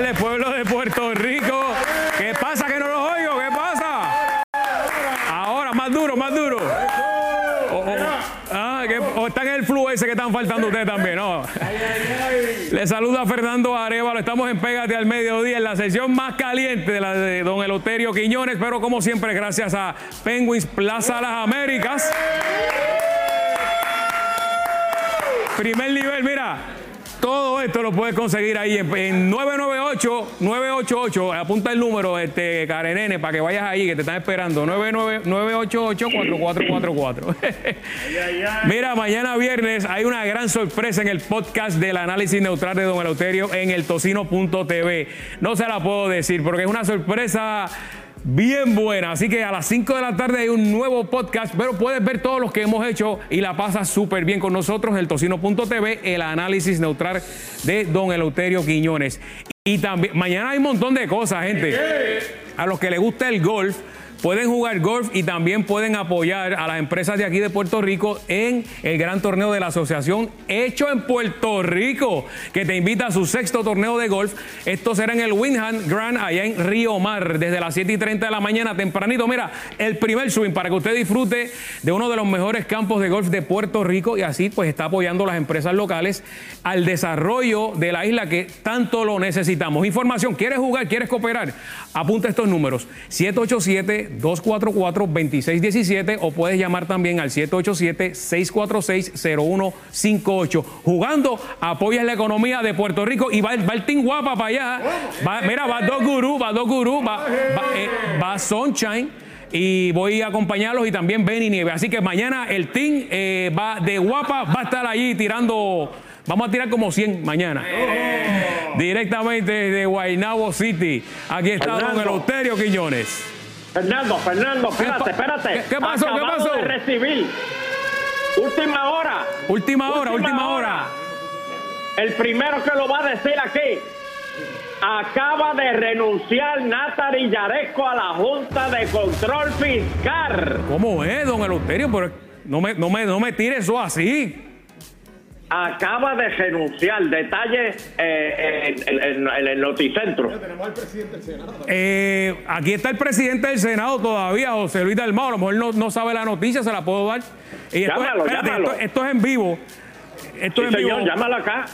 tardes, pueblo de Puerto Rico. ¿Qué pasa que no los oigo? ¿Qué pasa? Ahora, más duro, más duro. O, ah, que- están en el flu ese que están faltando ustedes también, ¿no? Le saluda Fernando Arevalo. Estamos en Pégate al Mediodía, en la sesión más caliente de la de Don Eloterio Quiñones, pero como siempre, gracias a Penguins Plaza Las Américas. Primer nivel, mira. Todo esto lo puedes conseguir ahí en, en 998 988. Apunta el número, este Karenene, para que vayas ahí, que te están esperando. 99 988 4444. Mira, mañana viernes hay una gran sorpresa en el podcast del análisis neutral de Don Eleuterio en el tocino.tv. No se la puedo decir porque es una sorpresa bien buena. Así que a las 5 de la tarde hay un nuevo podcast, pero puedes ver todos los que hemos hecho y la pasas súper bien con nosotros, el tocino.tv, el análisis neutral de Don Eleuterio Quiñones. Y también, mañana hay un montón de cosas, gente. A los que les gusta el golf, pueden jugar golf y también pueden apoyar a las empresas de aquí de Puerto Rico en el gran torneo de la asociación hecho en Puerto Rico, que te invita a su sexto torneo de golf. Esto será en el Windham Grand allá en Río Mar, desde las 7 y 30 de la mañana, tempranito. Mira, el primer swing para que usted disfrute de uno de los mejores campos de golf de Puerto Rico y así pues está apoyando a las empresas locales al desarrollo de la isla que tanto lo necesitamos. Información, ¿quieres jugar? ¿Quieres cooperar? Apunta estos números, 787-244-2617 o puedes llamar también al 787-646-0158. Jugando, apoyas la economía de Puerto Rico y va, el- va el Team Guapa para allá. Mira, va Dos Gurú, va Dos Gurú, va, va, eh, Sunshine y voy a acompañarlos y también Benny Nieve. Así que mañana el team eh, va de guapa, va a estar allí tirando, vamos a tirar como 100 mañana. Directamente desde Guaynabo City. Aquí está Don. Eleuterio Quiñones. Fernando, Fernando, espérate, espérate. ¿Qué- qué pasó, qué pasó? de recibir. Última hora. Última hora, última hora. El primero que lo va a decir aquí. Acaba de renunciar Natari Yaresco a la Junta de Control Fiscal. ¿Cómo es, Don Eleuterio? Pero no me, no me, no me tire eso así. Acaba de renunciar. Detalle eh, en, en- en- en el noticentro. Eh, aquí está el presidente del Senado todavía, José Luis Dalmao. A lo mejor no, no sabe la noticia, se la puedo dar. Y esto, Llámalo, espérate, llámalo. esto- esto es en vivo. Esto Sí, es en señor, vivo. llámalo acá.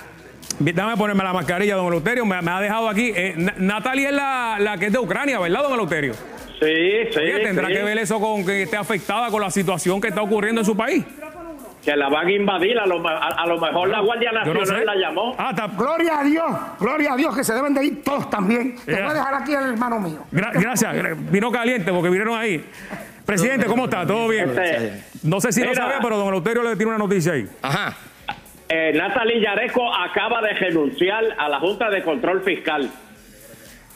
Déjame ponerme la mascarilla, don Eleuterio. Me, me ha dejado aquí. Eh, Na- Natalia es la, la que es de Ucrania, ¿verdad, don Eleuterio? Sí, sí. Oye, ¿Tendrá sí. que ver eso con que esté afectada con la situación que está ocurriendo en su país? Que la van a invadir. A lo, a, a lo mejor la Guardia no Nacional sé. la llamó. Ah, Gloria a Dios, gloria a Dios que se deben de ir todos también. Te voy a dejar aquí el hermano mío. gra- gracias. Gra- Vino caliente porque vinieron ahí. Presidente, ¿cómo está? ¿Todo bien? Este, No sé si lo sabía, pero don Eleuterio le tiene una noticia ahí. Ajá. eh, Natalie Yaresco acaba de renunciar a la Junta de Control Fiscal.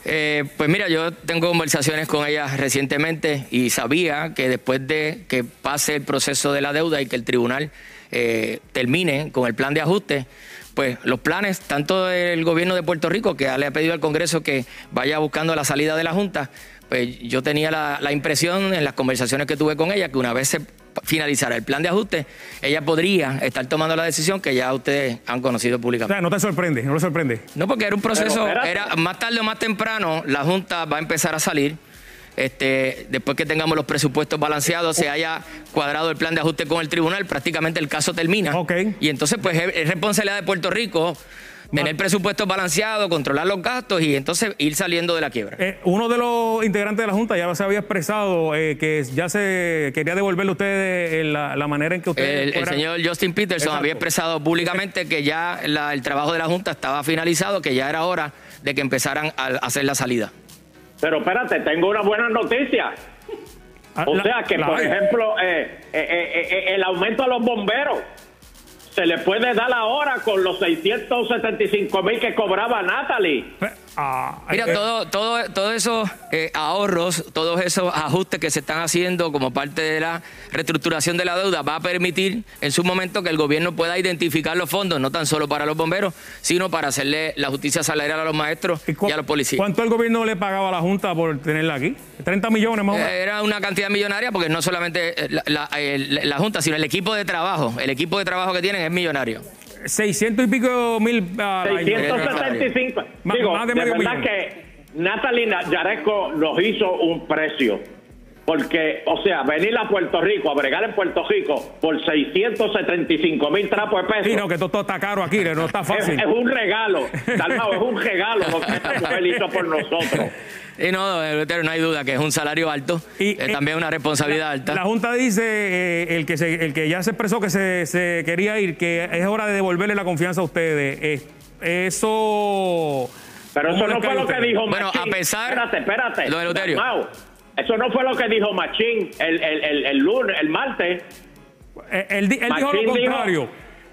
Eh, pues mira, yo tengo conversaciones con ella recientemente y sabía que después de que pase el proceso de la deuda y que el tribunal eh, termine con el plan de ajuste, pues los planes, tanto del gobierno de Puerto Rico, que le ha pedido al Congreso que vaya buscando la salida de la Junta, pues yo tenía la, la impresión en las conversaciones que tuve con ella que una vez se finalizara el plan de ajuste, ella podría estar tomando la decisión que ya ustedes han conocido O públicamente. sea, no te sorprende, no le sorprende. No, porque era un proceso, era más tarde o más temprano, la Junta va a empezar a salir. Este, después que tengamos los presupuestos balanceados, se haya cuadrado el plan de ajuste con el tribunal, prácticamente el caso termina. Ok. Y entonces, pues es, es responsabilidad de Puerto Rico tener presupuestos balanceados, controlar los gastos y entonces ir saliendo de la quiebra. Eh, uno de los integrantes de la Junta ya se había expresado eh, que ya se quería devolverle a ustedes eh, la, la manera en que ustedes. El, el señor Justin Peterson Exacto. había expresado públicamente que ya la- el trabajo de la Junta estaba finalizado, que ya era hora de que empezaran a hacer la salida. Pero espérate, tengo una buena noticia. Ah, O la- sea que, por hay. ejemplo, eh, eh, eh, eh, el aumento a los bomberos se le puede dar ahora con los 675 mil que cobraba Natalie. Ah, Mira, eh, todo, todo, todos esos eh, ahorros, todos esos ajustes que se están haciendo como parte de la reestructuración de la deuda va a permitir en su momento que el gobierno pueda identificar los fondos, no tan solo para los bomberos, sino para hacerle la justicia salarial a los maestros ¿y a los policías. ¿Cuánto el gobierno le pagaba a la Junta por tenerla aquí? 30 millones más o menos. Eh, Era una cantidad millonaria porque no solamente eh, la, la- el- la Junta, sino el equipo de trabajo. El equipo de trabajo que tienen es millonario. 600 y pico mil. año. 675. Más- Digo, más de verdad millón. que Natalie Yaresco nos hizo un precio. Porque, o sea, venir a Puerto Rico, a bregar en Puerto Rico por 675 mil trapos de peso. Sí, no, que todo, está caro aquí, no está es, fácil. es un regalo, Dalmao, es un regalo lo que esta mujer hizo por nosotros. Y no, Eleuterio, no hay duda que es un salario alto, Y, es eh, también una responsabilidad alta. La Junta dice, eh, el, que se- el que ya se expresó que se, se quería ir, que es hora de devolverle la confianza a ustedes. Eh, eso. Pero eso ¿cómo no fue lo a que dijo Bueno, Machín. a pesar- Espérate, espérate. Lo de. Dalmau, Eso no fue lo que dijo Machín el, el, el, el lunes, el martes. Eh, Él, él dijo lo contrario.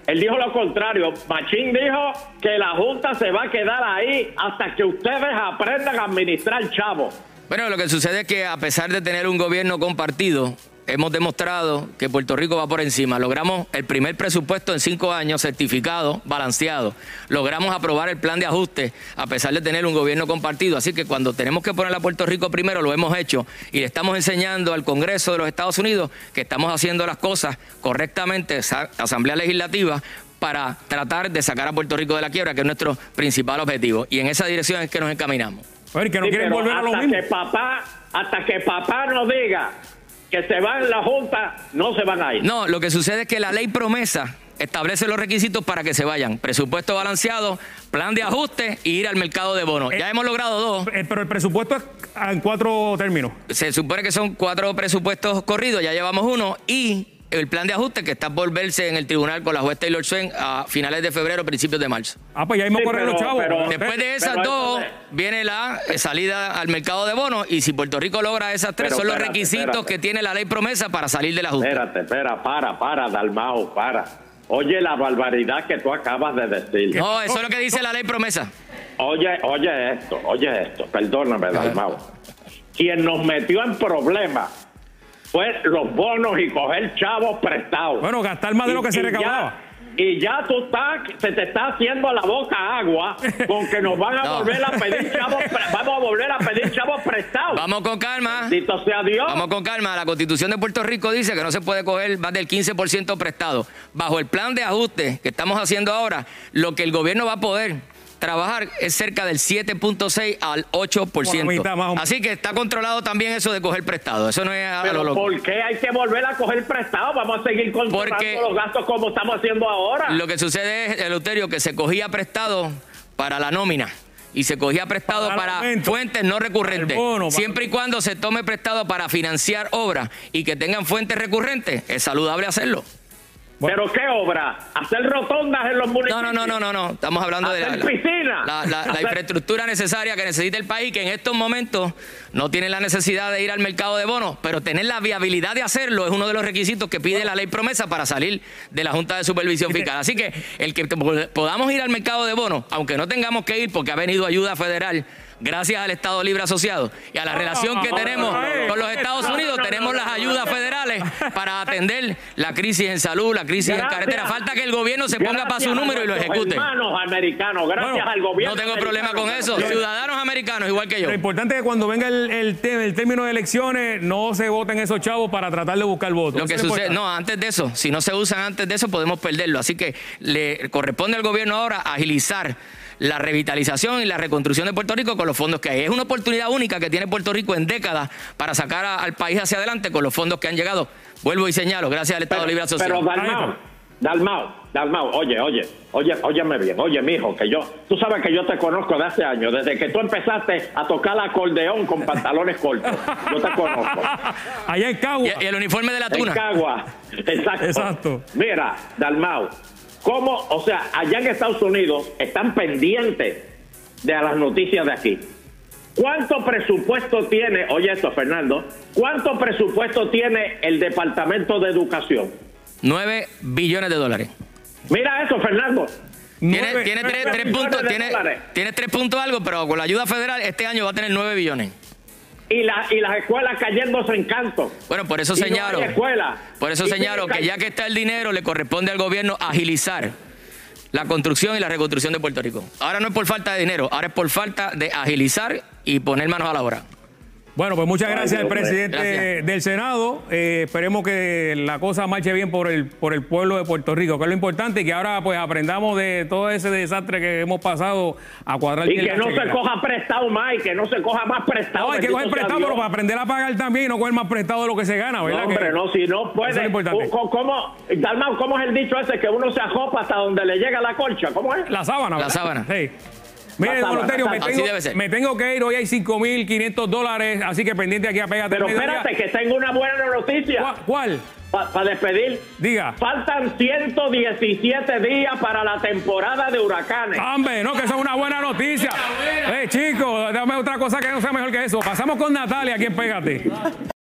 Él dijo lo contrario. Machín dijo que la Junta se va a quedar ahí hasta que ustedes aprendan a administrar chavo. Bueno, lo que sucede es que a pesar de tener un gobierno compartido, hemos demostrado que Puerto Rico va por encima. Logramos el primer presupuesto en cinco años certificado, balanceado. Logramos aprobar el plan de ajuste a pesar de tener un gobierno compartido. Así que cuando tenemos que poner a Puerto Rico primero, lo hemos hecho y le estamos enseñando al Congreso de los Estados Unidos que estamos haciendo las cosas correctamente, esa Asamblea Legislativa, para tratar de sacar a Puerto Rico de la quiebra, que es nuestro principal objetivo. Y en esa dirección es que nos encaminamos. A ver, que no Sí, quieren volver a lo hasta mismo. que papá, hasta que papá nos diga que se va en la Junta, no se van a ir. No, lo que sucede es que la ley promesa establece los requisitos para que se vayan. Presupuesto balanceado, plan de ajuste y ir al mercado de bonos. Ya hemos logrado dos. Eh, pero el presupuesto es en cuatro términos. Se supone que son cuatro presupuestos corridos, ya llevamos uno. Y el plan de ajuste que está por verse en el tribunal con la juez Taylor Swain a finales de febrero, principios de marzo. Ah, pues ya mismo Sí, corren pero- los chavos. pero- Después de esas Pero dos, viene la eh, salida al mercado de bonos. Y si Puerto Rico logra esas tres, son los espérate, requisitos espérate. que tiene la ley promesa para salir del ajuste. Espérate, espera, para, para, Dalmao, para. Oye la barbaridad que tú acabas de decir. No, eso es lo que dice la ley promesa. Oye, oye esto, oye esto, perdóname, Dalmao. Quien nos metió en problemas fue los bonos y coger chavos prestados. Bueno, gastar más de lo que se ya- recaudaba. y ya tú estás, se te está haciendo la boca agua con que nos van a No. volver a pedir chavos, vamos a volver a pedir chavos prestados. Vamos con calma. Bendito sea Dios. Vamos con calma. La constitución de Puerto Rico dice que no se puede coger más del 15% prestado. Bajo el plan de ajuste que estamos haciendo ahora, lo que el gobierno va a poder trabajar es cerca del 7.6 al 8%. Como la mitad, más o menos. Así que está controlado también eso de coger prestado. Eso no es a lo loco. ¿por qué hay que volver a coger prestado? Vamos a seguir controlando Porque- los gastos como estamos haciendo ahora. Lo que sucede es, Eleuterio, que se cogía prestado para la nómina. Y se cogía prestado Para el para, aumento. fuentes no recurrentes. Para el bono, para- Siempre y cuando se tome prestado para financiar obras y que tengan fuentes recurrentes, es saludable hacerlo. ¿Pero qué obra? ¿Hacer rotondas en los municipios? no, no, no, no, no. Estamos hablando de la, Hacer la- piscina. la- la- la Hacer- infraestructura necesaria que necesita el país, que en estos momentos no tiene la necesidad de ir al mercado de bonos, pero tener la viabilidad de hacerlo es uno de los requisitos que pide la ley promesa para salir de la Junta de Supervisión Fiscal. Así que el que podamos ir al mercado de bonos, aunque no tengamos que ir porque ha venido ayuda federal. Gracias al Estado Libre Asociado y a la relación que tenemos con los Estados Unidos, tenemos las ayudas federales para atender la crisis en salud, la crisis en carretera. Falta que el gobierno se ponga para su número y lo ejecute. Hermanos americanos, gracias Bueno, al gobierno. No tengo problema con eso. Ciudadanos americanos, igual que yo. Lo importante es que cuando venga el, el, término de elecciones, no se voten esos chavos para tratar de buscar votos. Lo que sucede, no, antes de eso, si no se usan antes de eso, podemos perderlo. Así que le corresponde al gobierno ahora agilizar la revitalización y la reconstrucción de Puerto Rico con los fondos que hay. Es una oportunidad única que tiene Puerto Rico en décadas para sacar a- al país hacia adelante con los fondos que han llegado. Vuelvo y señalo, gracias al Estado Pero, Libre Asociado. pero Dalmao. Dalmao, Dalmao, oye, oye, oye, óyeme bien, oye, mijo, que yo, tú sabes que yo te conozco de hace años, desde que tú empezaste a tocar el acordeón con pantalones cortos. Yo te conozco. Allá en Cagua. y, y el uniforme de la En tuna. Cagua. Exacto. Exacto. Mira, Dalmao, ¿cómo, o sea, allá en Estados Unidos están pendientes de las noticias de aquí? ¿Cuánto presupuesto tiene, oye esto, Fernando, cuánto presupuesto tiene el Departamento de Educación? 9 billones de dólares. Mira eso, Fernando. Tiene, Nueve- tiene tres, nueve tres billones puntos, de tiene, dólares. tiene tres puntos algo, pero con la ayuda federal este año va a tener 9 billones. Y, la, y las escuelas cayéndose en canto. Bueno, por eso no señalo. escuela. Por eso señalo que ya que está el dinero, le corresponde al gobierno agilizar la construcción y la reconstrucción de Puerto Rico. Ahora no es por falta de dinero, ahora es por falta de agilizar y poner manos a la obra. Bueno, pues muchas gracias al presidente Gracias. del Senado. Eh, esperemos que la cosa marche bien por el, por el pueblo de Puerto Rico, que es lo importante y que ahora pues aprendamos de todo ese desastre que hemos pasado a cuadrar Y que no se coja prestado más y que no se coja más prestado. No, hay que coger prestado, pero para aprender a pagar también y no coger más prestado de lo que se gana, No, ¿verdad? hombre, Que- no, si no Eso puede. es lo importante. ¿Cómo, cómo, Dalmau, ¿cómo es el dicho ese que uno se ajopa hasta donde le llega la colcha? ¿Cómo es? La sábana. La sábana. Sí. Mire, La don sábana, Eleuterio, me tengo, me que ir. Hoy hay 5.500 dólares, así que pendiente aquí a Pégate Pero espérate, que tengo una buena noticia ¿Cuál? cuál? para despedir. Diga. Faltan 117 días para la temporada de huracanes. Hombre, no, que eso es una buena noticia. Eh, chicos, dame otra cosa que no sea mejor que eso. Pasamos con Natalia aquí en Pégate.